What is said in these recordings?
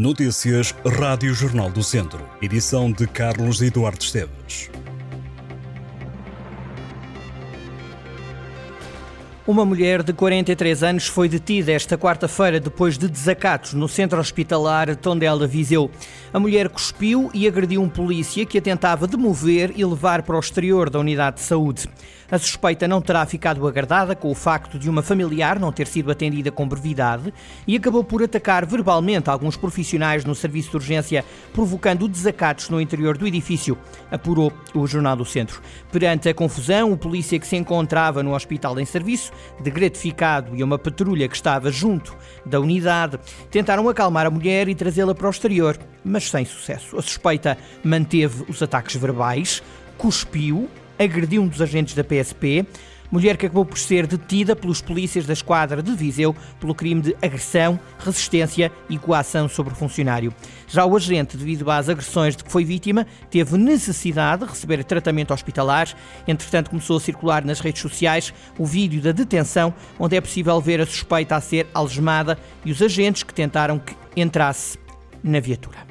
Notícias Rádio Jornal do Centro. Edição de Carlos Eduardo Esteves. Uma mulher de 43 anos foi detida esta quarta-feira depois de desacatos no centro hospitalar Tondela Viseu. A mulher cuspiu e agrediu um polícia que a tentava demover e levar para o exterior da unidade de saúde. A suspeita não terá ficado agradada com o facto de uma familiar não ter sido atendida com brevidade e acabou por atacar verbalmente alguns profissionais no serviço de urgência, provocando desacatos no interior do edifício, apurou o Jornal do Centro. Perante a confusão, o polícia que se encontrava no hospital em serviço, de gratificado e uma patrulha que estava junto da unidade, tentaram acalmar a mulher e trazê-la para o exterior, mas sem sucesso. A suspeita manteve os ataques verbais, cuspiu agrediu um dos agentes da PSP, mulher que acabou por ser detida pelos polícias da esquadra de Viseu pelo crime de agressão, resistência e coação sobre o funcionário. Já o agente, devido às agressões de que foi vítima, teve necessidade de receber tratamento hospitalar. Entretanto, começou a circular nas redes sociais o vídeo da detenção, onde é possível ver a suspeita a ser algemada e os agentes que tentaram que entrasse na viatura.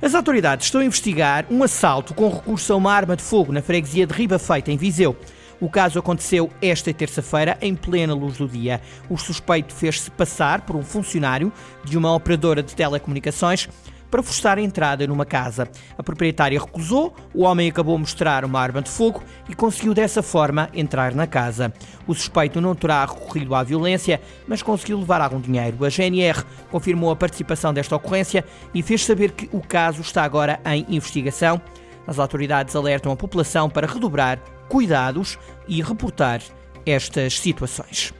As autoridades estão a investigar um assalto com recurso a uma arma de fogo na freguesia de Riba Feita, em Viseu. O caso aconteceu esta terça-feira, em plena luz do dia. O suspeito fez-se passar por um funcionário de uma operadora de telecomunicações para forçar a entrada numa casa. A proprietária recusou, o homem acabou a mostrar uma arma de fogo e conseguiu dessa forma entrar na casa. O suspeito não terá recorrido à violência, mas conseguiu levar algum dinheiro. A GNR confirmou a participação desta ocorrência e fez saber que o caso está agora em investigação. As autoridades alertam a população para redobrar cuidados e reportar estas situações.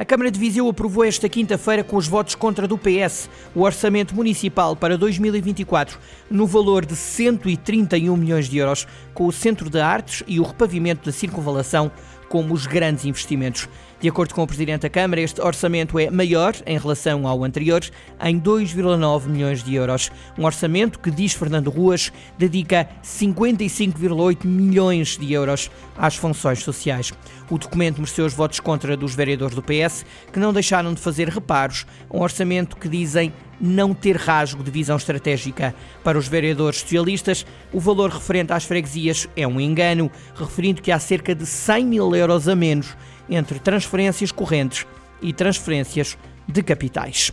A Câmara de Viseu aprovou esta quinta-feira, com os votos contra do PS, o orçamento municipal para 2024, no valor de 131 milhões de euros, com o Centro de Artes e o repavimento da circunvalação como os grandes investimentos. De acordo com o Presidente da Câmara, este orçamento é maior em relação ao anterior, em 2,9 milhões de euros. Um orçamento que, diz Fernando Ruas, dedica 55,8 milhões de euros às funções sociais. O documento mereceu os votos contra dos vereadores do PS, que não deixaram de fazer reparos um orçamento que dizem não ter rasgo de visão estratégica. Para os vereadores socialistas, o valor referente às freguesias é um engano, referindo que há cerca de 100 mil euros a menos entre transferências correntes e transferências de capitais.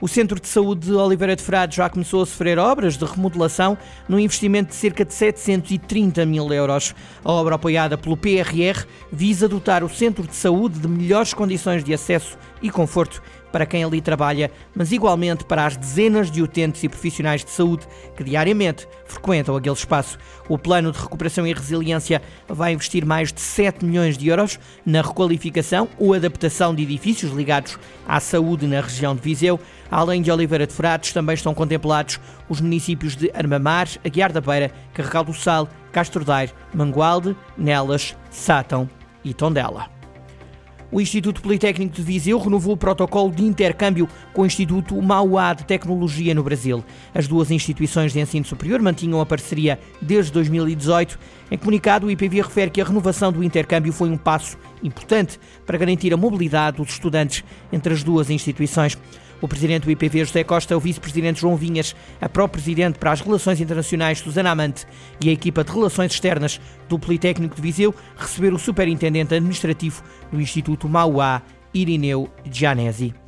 O Centro de Saúde de Oliveira de Frade já começou a sofrer obras de remodelação num investimento de cerca de 730 mil euros. A obra apoiada pelo PRR visa dotar o Centro de Saúde de melhores condições de acesso e conforto para quem ali trabalha, mas igualmente para as dezenas de utentes e profissionais de saúde que diariamente frequentam aquele espaço. O plano de recuperação e resiliência vai investir mais de 7 milhões de euros na requalificação ou adaptação de edifícios ligados à saúde na região de Viseu. Além de Oliveira de Frades, também estão contemplados os municípios de Armamar, Aguiar da Beira, Carregal do Sal, Castro Daire, Mangualde, Nelas, Sátão e Tondela. O Instituto Politécnico de Viseu renovou o protocolo de intercâmbio com o Instituto Mauá de Tecnologia no Brasil. As duas instituições de ensino superior mantinham a parceria desde 2018. Em comunicado, o IPV refere que a renovação do intercâmbio foi um passo importante para garantir a mobilidade dos estudantes entre as duas instituições. O presidente do IPV, José Costa, o vice-presidente João Vinhas, a pró-presidente para as Relações Internacionais, Susana Amante, e a equipa de Relações Externas do Politécnico de Viseu receberam o superintendente administrativo do Instituto Mauá, Irineu Gianesi.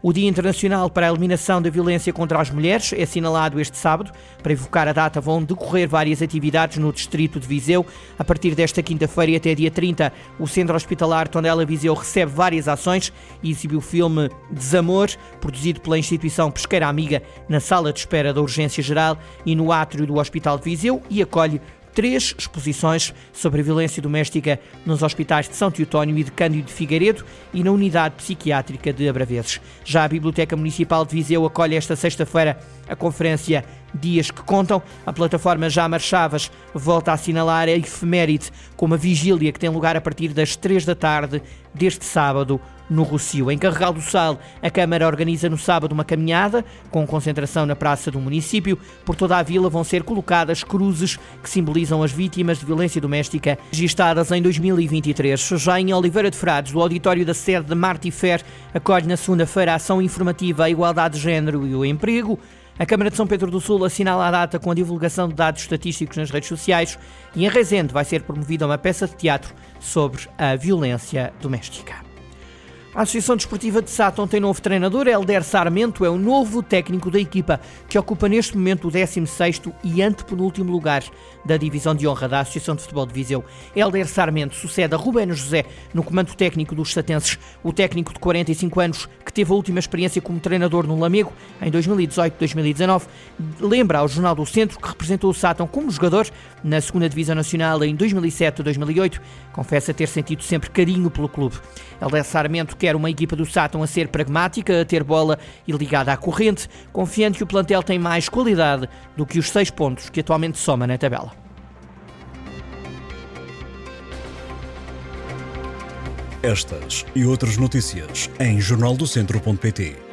O Dia Internacional para a Eliminação da Violência contra as Mulheres é assinalado este sábado. Para evocar a data, vão decorrer várias atividades no distrito de Viseu. A partir desta quinta-feira e até dia 30, o Centro Hospitalar Tondela Viseu recebe várias ações e exibe o filme Desamor, produzido pela instituição Pesqueira Amiga, na sala de espera da Urgência Geral e no átrio do Hospital de Viseu e acolhe três exposições sobre a violência doméstica nos hospitais de São Teotónio e de Cândido de Figueiredo e na unidade psiquiátrica de Abraveses. Já a Biblioteca Municipal de Viseu acolhe esta sexta-feira a conferência Dias que Contam. A plataforma Já Marchavas volta a assinalar a efeméride com uma vigília que tem lugar a partir das três da tarde deste sábado, no Rocio. Em Carregal do Sal, a Câmara organiza no sábado uma caminhada com concentração na praça do município. Por toda a vila vão ser colocadas cruzes que simbolizam as vítimas de violência doméstica registadas em 2023. Já em Oliveira de Frades, o auditório da sede de Martifer acolhe na segunda-feira a ação informativa à igualdade de género e o emprego. A Câmara de São Pedro do Sul assinala a data com a divulgação de dados estatísticos nas redes sociais e em Rezende vai ser promovida uma peça de teatro sobre a violência doméstica. A Associação Desportiva de Sátão tem novo treinador. Helder Sarmento é o novo técnico da equipa, que ocupa neste momento o 16º e antepenúltimo lugar da divisão de honra da Associação de Futebol de Viseu. Helder Sarmento sucede a Rubén José no comando técnico dos satenses. O técnico de 45 anos, que teve a última experiência como treinador no Lamego em 2018-2019, lembra ao Jornal do Centro que representou o Sátão como jogador na segunda Divisão Nacional em 2007-2008. Confessa ter sentido sempre carinho pelo clube. Helder Sarmento quer uma equipa do Sátão a ser pragmática, a ter bola e ligada à corrente, confiante que o plantel tem mais qualidade do que os seis pontos que atualmente soma na tabela. Estas e outras notícias em jornaldocentro.pt